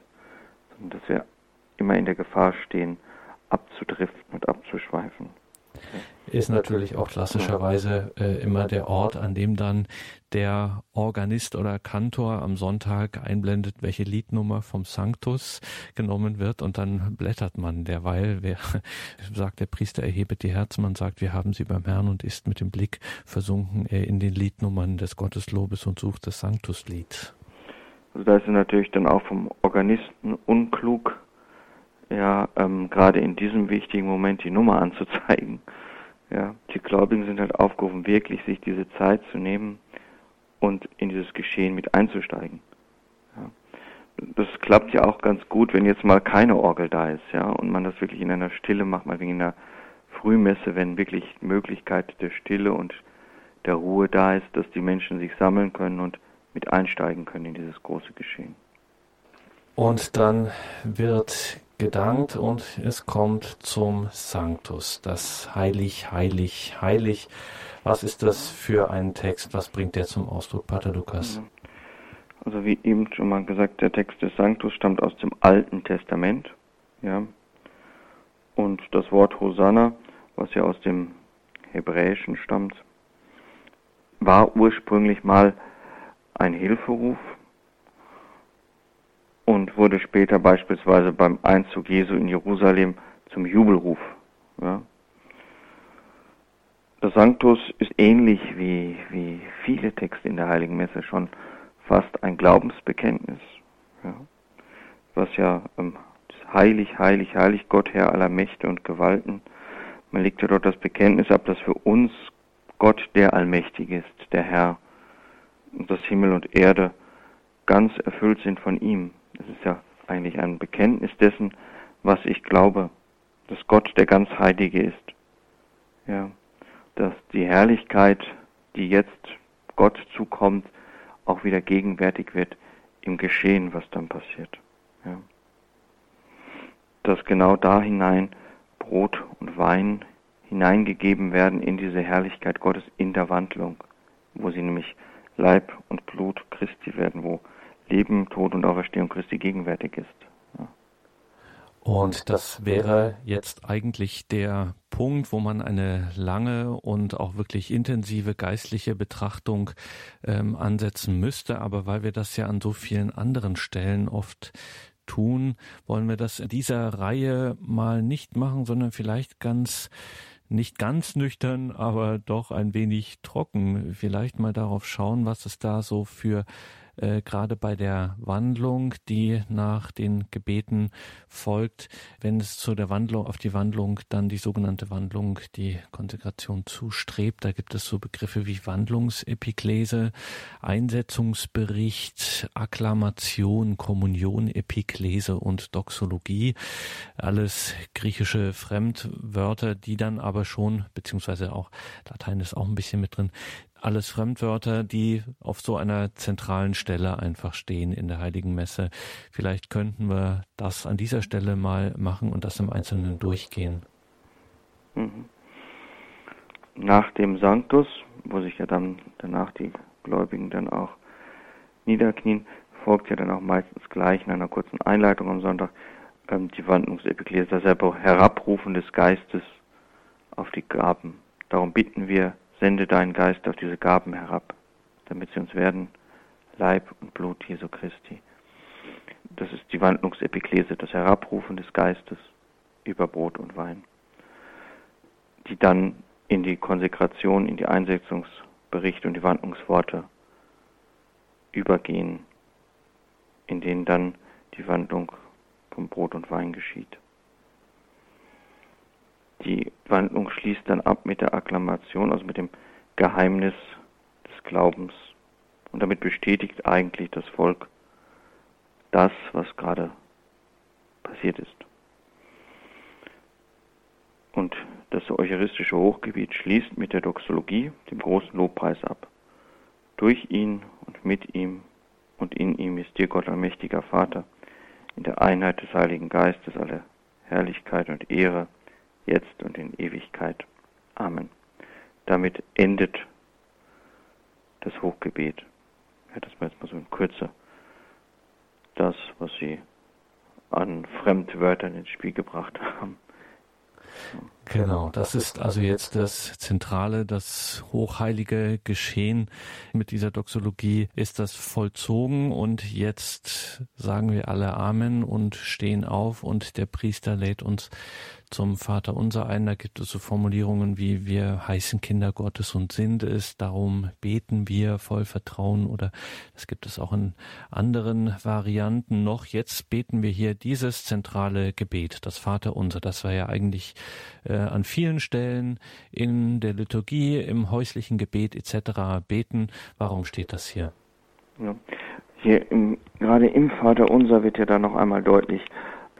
sondern dass wir immer in der Gefahr stehen, abzudriften und abzuschweifen ist natürlich auch klassischerweise äh, immer der Ort, an dem dann der Organist oder Kantor am Sonntag einblendet, welche Liednummer vom Sanctus genommen wird. Und dann blättert man derweil, wer sagt der Priester erhebet die Herzen, man sagt, wir haben sie beim Herrn und ist mit dem Blick versunken äh, in den Liednummern des Gotteslobes und sucht das Sanctuslied. Also da ist natürlich dann auch vom Organisten unklug, ja, ähm, gerade in diesem wichtigen Moment die Nummer anzuzeigen. Ja, die Gläubigen sind halt aufgerufen, wirklich sich diese Zeit zu nehmen und in dieses Geschehen mit einzusteigen. Ja. Das klappt ja auch ganz gut, wenn jetzt mal keine Orgel da ist, ja, und man das wirklich in einer Stille macht, mal wegen einer Frühmesse, wenn wirklich Möglichkeit der Stille und der Ruhe da ist, dass die Menschen sich sammeln können und mit einsteigen können in dieses große Geschehen. Und dann wird gedankt und es kommt zum Sanctus, das Heilig, Heilig, Heilig. Was ist das für ein Text? Was bringt der zum Ausdruck, Pater Lukas? Also wie eben schon mal gesagt, der Text des Sanctus stammt aus dem Alten Testament, ja. Und das Wort Hosanna, was ja aus dem Hebräischen stammt, war ursprünglich mal ein Hilferuf und wurde später beispielsweise beim Einzug Jesu in Jerusalem zum Jubelruf. Ja. Das Sanctus ist ähnlich wie, wie viele Texte in der Heiligen Messe schon fast ein Glaubensbekenntnis. Ja. Was ja ähm, heilig, heilig, heilig Gott, Herr aller Mächte und Gewalten. Man legt ja dort das Bekenntnis ab, dass für uns Gott der Allmächtige ist, der Herr, und dass Himmel und Erde ganz erfüllt sind von ihm. Es ist ja eigentlich ein Bekenntnis dessen, was ich glaube, dass Gott der ganz Heilige ist. Ja, dass die Herrlichkeit, die jetzt Gott zukommt, auch wieder gegenwärtig wird im Geschehen, was dann passiert. Ja. Dass genau da hinein Brot und Wein hineingegeben werden in diese Herrlichkeit Gottes in der Wandlung, wo sie nämlich Leib und Blut Christi werden, wo Leben, Tod und Auferstehung Christi gegenwärtig ist. Ja. Und das wäre jetzt eigentlich der Punkt, wo man eine lange und auch wirklich intensive geistliche Betrachtung ähm, ansetzen müsste. Aber weil wir das ja an so vielen anderen Stellen oft tun, wollen wir das in dieser Reihe mal nicht machen, sondern vielleicht ganz nicht ganz nüchtern, aber doch ein wenig trocken. Vielleicht mal darauf schauen, was es da so für äh, gerade bei der Wandlung, die nach den Gebeten folgt, wenn es zu der Wandlung, auf die Wandlung dann die sogenannte Wandlung, die Konsekration zustrebt. Da gibt es so Begriffe wie Wandlungsepiklese, Einsetzungsbericht, Akklamation, Kommunion, Epiklese und Doxologie. Alles griechische Fremdwörter, die dann aber schon, beziehungsweise auch Latein ist auch ein bisschen mit drin, alles Fremdwörter, die auf so einer zentralen Stelle einfach stehen in der Heiligen Messe. Vielleicht könnten wir das an dieser Stelle mal machen und das im Einzelnen durchgehen. Mhm. Nach dem Sanctus, wo sich ja dann danach die Gläubigen dann auch niederknien, folgt ja dann auch meistens gleich in einer kurzen Einleitung am Sonntag ähm, die Wandlungsepiklese, das Herabrufen des Geistes auf die Gaben. Darum bitten wir Sende deinen Geist auf diese Gaben herab, damit sie uns werden Leib und Blut Jesu Christi. Das ist die Wandlungsepiklese, das Herabrufen des Geistes über Brot und Wein, die dann in die Konsekration, in die Einsetzungsberichte und die Wandlungsworte übergehen, in denen dann die Wandlung vom Brot und Wein geschieht. Die Wandlung schließt dann ab mit der Akklamation, also mit dem Geheimnis des Glaubens. Und damit bestätigt eigentlich das Volk das, was gerade passiert ist. Und das eucharistische Hochgebiet schließt mit der Doxologie, dem großen Lobpreis ab. Durch ihn und mit ihm und in ihm ist dir Gott allmächtiger Vater, in der Einheit des Heiligen Geistes alle Herrlichkeit und Ehre, jetzt und in Ewigkeit. Amen. Damit endet das Hochgebet. Ja, das war jetzt mal so in Kürze das, was sie an Fremdwörtern ins Spiel gebracht haben. Genau, das ist also jetzt das zentrale, das hochheilige Geschehen mit dieser Doxologie ist das vollzogen und jetzt sagen wir alle Amen und stehen auf und der Priester lädt uns zum Vater unser ein. Da gibt es so Formulierungen wie wir heißen Kinder Gottes und sind es, darum beten wir voll Vertrauen oder das gibt es auch in anderen Varianten noch. Jetzt beten wir hier dieses zentrale Gebet, das Vater unser. Das war ja eigentlich äh, an vielen Stellen in der Liturgie, im häuslichen Gebet etc. beten. Warum steht das hier? Ja. Hier im, gerade im Vater unser wird ja da noch einmal deutlich,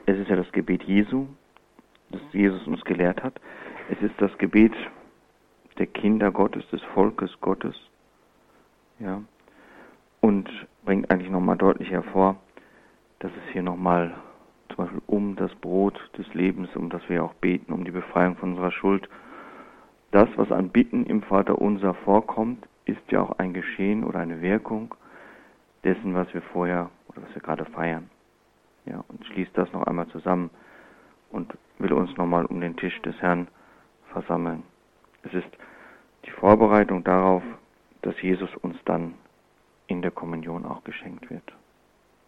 es ist ja das Gebet Jesu, das Jesus uns gelehrt hat. Es ist das Gebet der Kinder Gottes, des Volkes Gottes. Ja. Und bringt eigentlich nochmal deutlich hervor, dass es hier nochmal zum Beispiel um das Brot des Lebens, um das wir auch beten, um die Befreiung von unserer Schuld. Das, was an Bitten im Vater unser vorkommt, ist ja auch ein Geschehen oder eine Wirkung dessen, was wir vorher oder was wir gerade feiern. Ja, und schließt das noch einmal zusammen und will uns nochmal um den Tisch des Herrn versammeln. Es ist die Vorbereitung darauf, dass Jesus uns dann in der Kommunion auch geschenkt wird.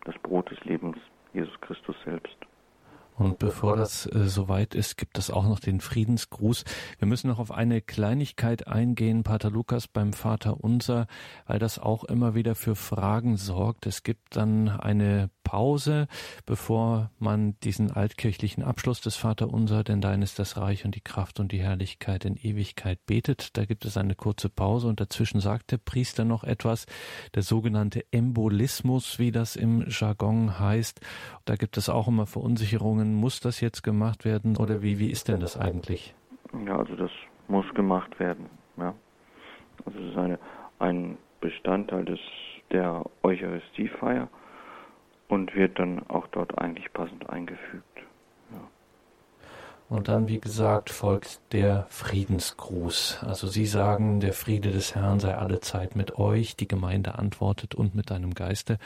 Das Brot des Lebens, Jesus Christus selbst. Und bevor das äh, soweit ist, gibt es auch noch den Friedensgruß. Wir müssen noch auf eine Kleinigkeit eingehen, Pater Lukas beim Vater Unser, weil das auch immer wieder für Fragen sorgt. Es gibt dann eine Pause, bevor man diesen altkirchlichen Abschluss des Vater Unser, denn dein ist das Reich und die Kraft und die Herrlichkeit in Ewigkeit betet. Da gibt es eine kurze Pause und dazwischen sagt der Priester noch etwas, der sogenannte Embolismus, wie das im Jargon heißt. Da gibt es auch immer Verunsicherungen muss das jetzt gemacht werden oder wie, wie ist denn das eigentlich? Ja, also das muss gemacht werden. Ja. Also es ist eine, ein Bestandteil des, der Eucharistiefeier und wird dann auch dort eigentlich passend eingefügt. Und dann, wie gesagt, folgt der Friedensgruß. Also Sie sagen, der Friede des Herrn sei alle Zeit mit euch. Die Gemeinde antwortet und mit deinem Geiste.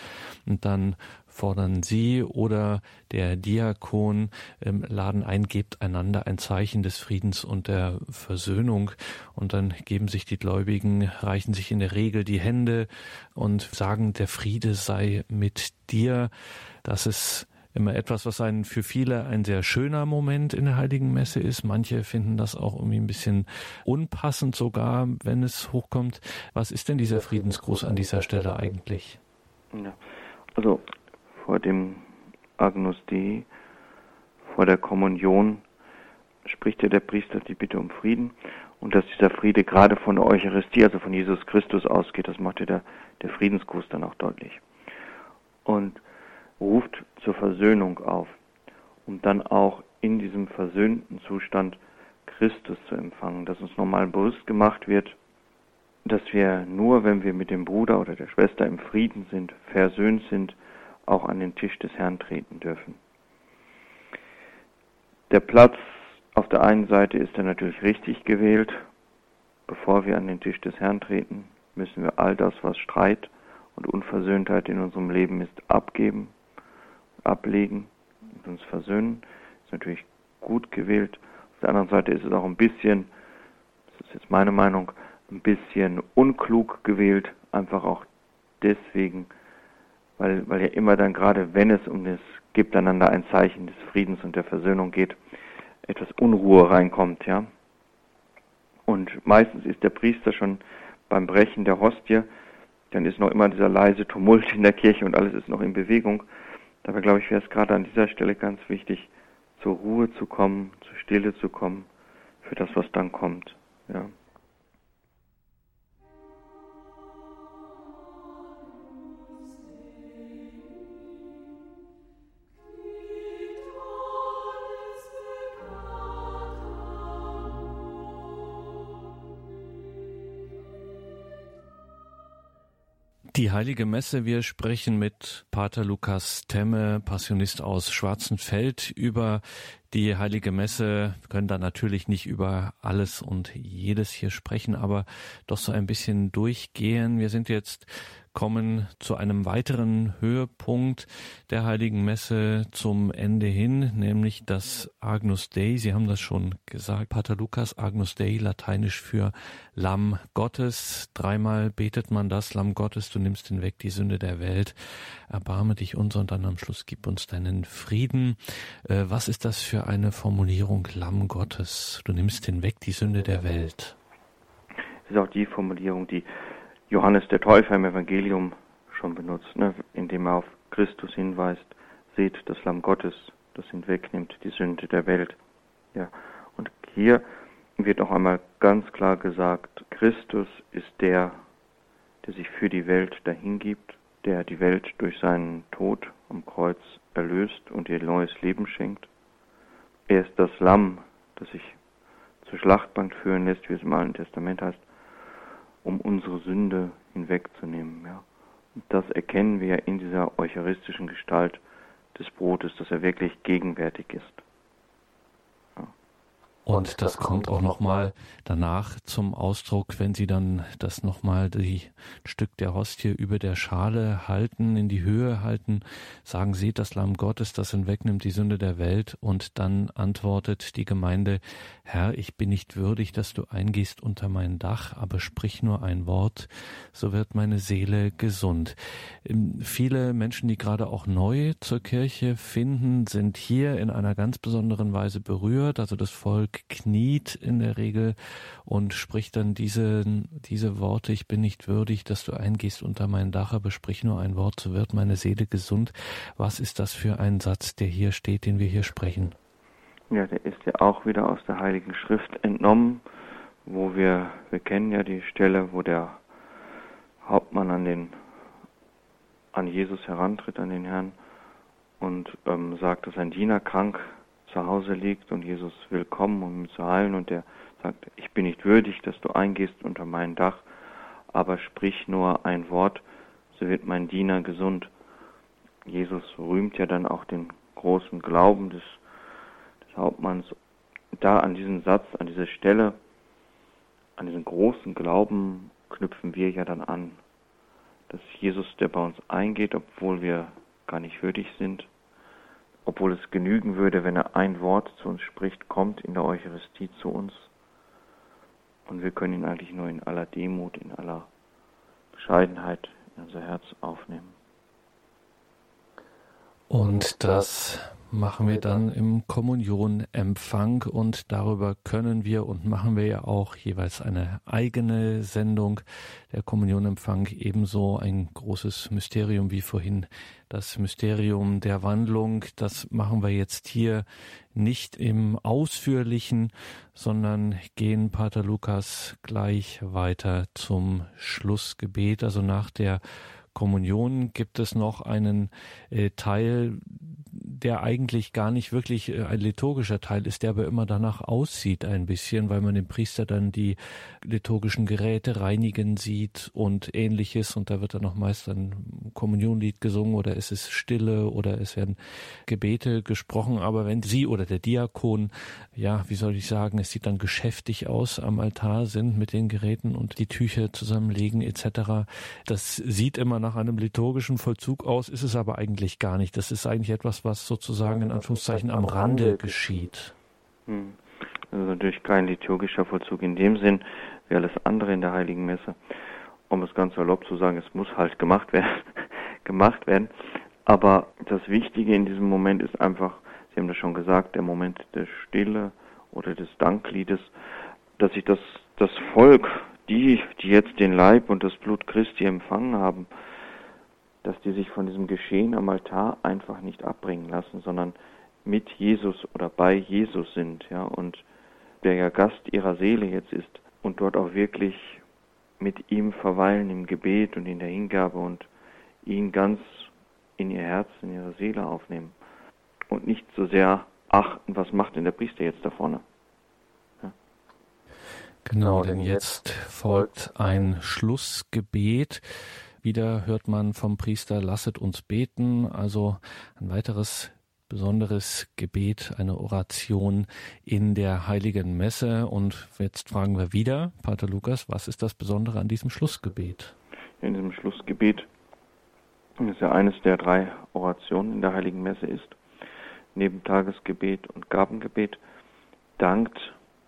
Und dann fordern Sie oder der Diakon ähm, laden ein, gebt einander ein Zeichen des Friedens und der Versöhnung. Und dann geben sich die Gläubigen, reichen sich in der Regel die Hände und sagen, der Friede sei mit dir. Das ist immer etwas, was ein, für viele ein sehr schöner Moment in der Heiligen Messe ist. Manche finden das auch irgendwie ein bisschen unpassend sogar, wenn es hochkommt. Was ist denn dieser Friedensgruß an dieser Stelle eigentlich? Ja, also vor dem Agnus Dei, vor der Kommunion spricht ja der Priester die Bitte um Frieden und dass dieser Friede gerade von der Eucharistie, also von Jesus Christus ausgeht, das macht ja der, der Friedensgruß dann auch deutlich. Und ruft zur Versöhnung auf, um dann auch in diesem versöhnten Zustand Christus zu empfangen, dass uns nochmal bewusst gemacht wird, dass wir nur, wenn wir mit dem Bruder oder der Schwester im Frieden sind, versöhnt sind, auch an den Tisch des Herrn treten dürfen. Der Platz auf der einen Seite ist dann natürlich richtig gewählt. Bevor wir an den Tisch des Herrn treten, müssen wir all das, was Streit und Unversöhntheit in unserem Leben ist, abgeben ablegen und uns versöhnen. Ist natürlich gut gewählt. Auf der anderen Seite ist es auch ein bisschen, das ist jetzt meine Meinung, ein bisschen unklug gewählt, einfach auch deswegen, weil, weil ja immer dann gerade, wenn es um das gibt einander ein Zeichen des Friedens und der Versöhnung geht, etwas Unruhe reinkommt, ja. Und meistens ist der Priester schon beim Brechen der Hostie, dann ist noch immer dieser leise Tumult in der Kirche und alles ist noch in Bewegung. Dabei glaube ich, wäre es gerade an dieser Stelle ganz wichtig, zur Ruhe zu kommen, zur Stille zu kommen, für das, was dann kommt. Ja. Die Heilige Messe, wir sprechen mit Pater Lukas Temme, Passionist aus Schwarzenfeld, über die Heilige Messe. Wir können da natürlich nicht über alles und jedes hier sprechen, aber doch so ein bisschen durchgehen. Wir sind jetzt kommen zu einem weiteren Höhepunkt der Heiligen Messe zum Ende hin, nämlich das Agnus Dei. Sie haben das schon gesagt, Pater Lukas, Agnus Dei, lateinisch für Lamm Gottes. Dreimal betet man das, Lamm Gottes, du nimmst hinweg die Sünde der Welt. Erbarme dich uns und dann am Schluss gib uns deinen Frieden. Äh, was ist das für eine Formulierung, Lamm Gottes? Du nimmst hinweg die Sünde der Welt. Das ist auch die Formulierung, die Johannes der Täufer im Evangelium schon benutzt, ne, indem er auf Christus hinweist, seht das Lamm Gottes, das hinwegnimmt die Sünde der Welt. Ja, und hier wird noch einmal ganz klar gesagt, Christus ist der, der sich für die Welt dahingibt, der die Welt durch seinen Tod am Kreuz erlöst und ihr neues Leben schenkt. Er ist das Lamm, das sich zur Schlachtbank führen lässt, wie es im Alten Testament heißt, um unsere Sünde hinwegzunehmen. Ja. Und das erkennen wir in dieser eucharistischen Gestalt des Brotes, dass er wirklich gegenwärtig ist. Und das kommt auch nochmal danach zum Ausdruck, wenn Sie dann das nochmal die Stück der Hostie über der Schale halten, in die Höhe halten, sagen Sie, das Lamm Gottes, das hinwegnimmt die Sünde der Welt und dann antwortet die Gemeinde, Herr, ich bin nicht würdig, dass du eingehst unter mein Dach, aber sprich nur ein Wort, so wird meine Seele gesund. Ähm, viele Menschen, die gerade auch neu zur Kirche finden, sind hier in einer ganz besonderen Weise berührt, also das Volk kniet in der Regel und spricht dann diese, diese Worte, ich bin nicht würdig, dass du eingehst unter mein Dach, aber sprich nur ein Wort, so wird meine Seele gesund. Was ist das für ein Satz, der hier steht, den wir hier sprechen? Ja, der ist ja auch wieder aus der Heiligen Schrift entnommen, wo wir, wir kennen ja die Stelle, wo der Hauptmann an den, an Jesus herantritt, an den Herrn, und ähm, sagt, dass ein Diener krank zu Hause liegt und Jesus will kommen, um ihn zu heilen und er sagt, ich bin nicht würdig, dass du eingehst unter mein Dach, aber sprich nur ein Wort, so wird mein Diener gesund. Jesus rühmt ja dann auch den großen Glauben des, des Hauptmanns. Da an diesen Satz, an diese Stelle, an diesen großen Glauben knüpfen wir ja dann an, dass Jesus, der bei uns eingeht, obwohl wir gar nicht würdig sind, obwohl es genügen würde, wenn er ein Wort zu uns spricht, kommt in der Eucharistie zu uns. Und wir können ihn eigentlich nur in aller Demut, in aller Bescheidenheit in unser Herz aufnehmen. Und das machen wir dann im Kommunionempfang und darüber können wir und machen wir ja auch jeweils eine eigene Sendung. Der Kommunionempfang ebenso ein großes Mysterium wie vorhin das Mysterium der Wandlung. Das machen wir jetzt hier nicht im ausführlichen, sondern gehen Pater Lukas gleich weiter zum Schlussgebet, also nach der Kommunion gibt es noch einen äh, Teil, der eigentlich gar nicht wirklich äh, ein liturgischer Teil ist, der aber immer danach aussieht ein bisschen, weil man den Priester dann die liturgischen Geräte reinigen sieht und ähnliches und da wird dann noch meist ein Kommunionlied gesungen oder es ist Stille oder es werden Gebete gesprochen, aber wenn sie oder der Diakon, ja, wie soll ich sagen, es sieht dann geschäftig aus am Altar sind mit den Geräten und die Tücher zusammenlegen etc. Das sieht immer nach einem liturgischen Vollzug aus, ist es aber eigentlich gar nicht. Das ist eigentlich etwas, was sozusagen in Anführungszeichen am Rande geschieht. Hm. Also natürlich kein liturgischer Vollzug in dem Sinn, wie alles andere in der Heiligen Messe. Um es ganz erlaubt zu sagen, es muss halt gemacht werden, gemacht werden. Aber das Wichtige in diesem Moment ist einfach, Sie haben das schon gesagt, der Moment der Stille oder des Dankliedes, dass sich das, das Volk, die, die jetzt den Leib und das Blut Christi empfangen haben, dass die sich von diesem Geschehen am Altar einfach nicht abbringen lassen, sondern mit Jesus oder bei Jesus sind, ja, und der ja Gast ihrer Seele jetzt ist und dort auch wirklich mit ihm verweilen im Gebet und in der Hingabe und ihn ganz in ihr Herz, in ihre Seele aufnehmen und nicht so sehr achten, was macht denn der Priester jetzt da vorne. Ja. Genau, denn jetzt folgt ein Schlussgebet. Wieder hört man vom Priester, lasset uns beten, also ein weiteres besonderes Gebet, eine Oration in der heiligen Messe. Und jetzt fragen wir wieder, Pater Lukas, was ist das Besondere an diesem Schlussgebet? In diesem Schlussgebet das ja eines der drei Orationen in der heiligen Messe ist, neben Tagesgebet und Gabengebet, dankt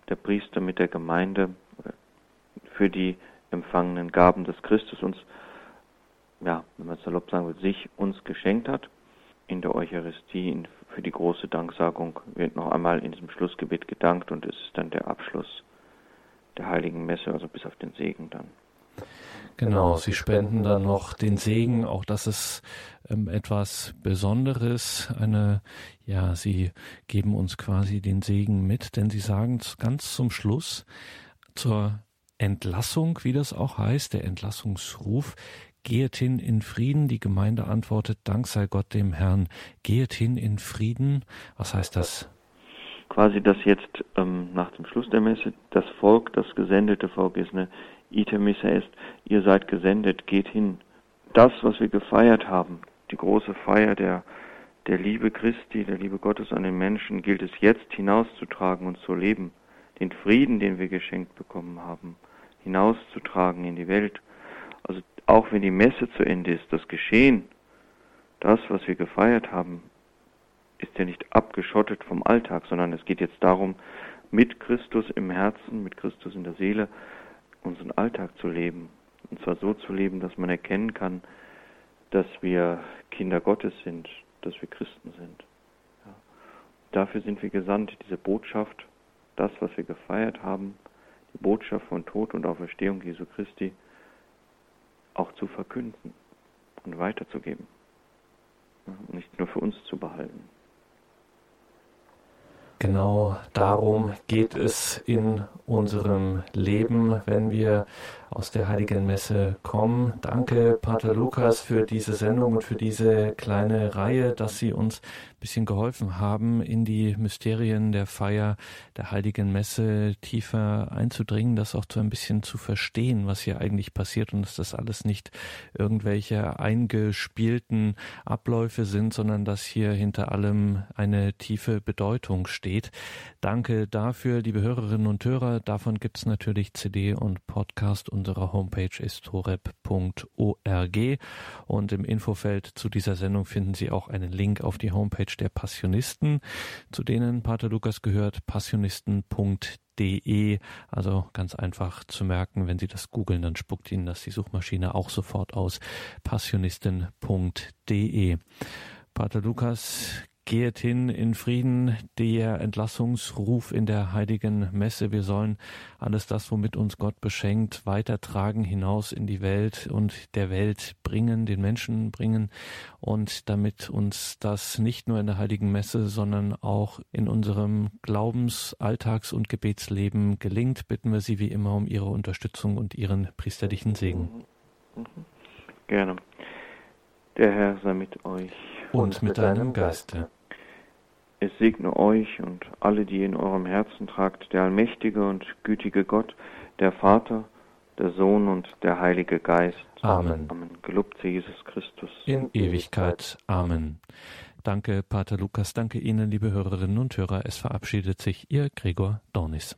der Priester mit der Gemeinde für die empfangenen Gaben des Christus uns, ja, wenn man salopp sagen will, sich uns geschenkt hat in der Eucharistie für die große Danksagung wird noch einmal in diesem Schlussgebet gedankt und es ist dann der Abschluss der heiligen Messe, also bis auf den Segen dann. Genau, Sie spenden dann noch den Segen, auch das ist ähm, etwas Besonderes. Eine, ja, Sie geben uns quasi den Segen mit, denn Sie sagen ganz zum Schluss zur Entlassung, wie das auch heißt, der Entlassungsruf, Gehet hin in Frieden. Die Gemeinde antwortet, Dank sei Gott dem Herrn. Gehet hin in Frieden. Was heißt das? Quasi, dass jetzt ähm, nach dem Schluss der Messe das Volk, das gesendete Volk ist eine Itemissa ist, ihr seid gesendet, geht hin. Das, was wir gefeiert haben, die große Feier der, der Liebe Christi, der Liebe Gottes an den Menschen, gilt es jetzt hinauszutragen und zu leben. Den Frieden, den wir geschenkt bekommen haben, hinauszutragen in die Welt. Auch wenn die Messe zu Ende ist, das Geschehen, das, was wir gefeiert haben, ist ja nicht abgeschottet vom Alltag, sondern es geht jetzt darum, mit Christus im Herzen, mit Christus in der Seele, unseren Alltag zu leben. Und zwar so zu leben, dass man erkennen kann, dass wir Kinder Gottes sind, dass wir Christen sind. Ja. Dafür sind wir gesandt, diese Botschaft, das, was wir gefeiert haben, die Botschaft von Tod und Auferstehung Jesu Christi, auch zu verkünden und weiterzugeben. Nicht nur für uns zu behalten. Genau darum geht es in unserem Leben, wenn wir aus der Heiligen Messe kommen. Danke, Pater Lukas, für diese Sendung und für diese kleine Reihe, dass Sie uns ein bisschen geholfen haben, in die Mysterien der Feier der Heiligen Messe tiefer einzudringen, das auch so ein bisschen zu verstehen, was hier eigentlich passiert und dass das alles nicht irgendwelche eingespielten Abläufe sind, sondern dass hier hinter allem eine tiefe Bedeutung steht. Danke dafür, liebe Hörerinnen und Hörer. Davon gibt es natürlich CD und Podcast unserer Homepage ist horeb.org und im Infofeld zu dieser Sendung finden Sie auch einen Link auf die Homepage der Passionisten, zu denen Pater Lukas gehört, passionisten.de. Also ganz einfach zu merken, wenn Sie das googeln, dann spuckt Ihnen das die Suchmaschine auch sofort aus. passionisten.de. Pater Lukas, Gehet hin in Frieden, der Entlassungsruf in der heiligen Messe. Wir sollen alles das, womit uns Gott beschenkt, weitertragen hinaus in die Welt und der Welt bringen, den Menschen bringen. Und damit uns das nicht nur in der heiligen Messe, sondern auch in unserem Glaubens-, Alltags- und Gebetsleben gelingt, bitten wir Sie wie immer um Ihre Unterstützung und Ihren priesterlichen Segen. Gerne. Der Herr sei mit euch. Und, mit deinem Geiste. Es segne euch und alle, die in eurem Herzen tragt, der allmächtige und gütige Gott, der Vater, der Sohn und der Heilige Geist. Amen. Amen. Gelobt sei Jesus Christus. In Ewigkeit. Amen. Danke, Pater Lukas. Danke Ihnen, liebe Hörerinnen und Hörer. Es verabschiedet sich Ihr Gregor Dornis.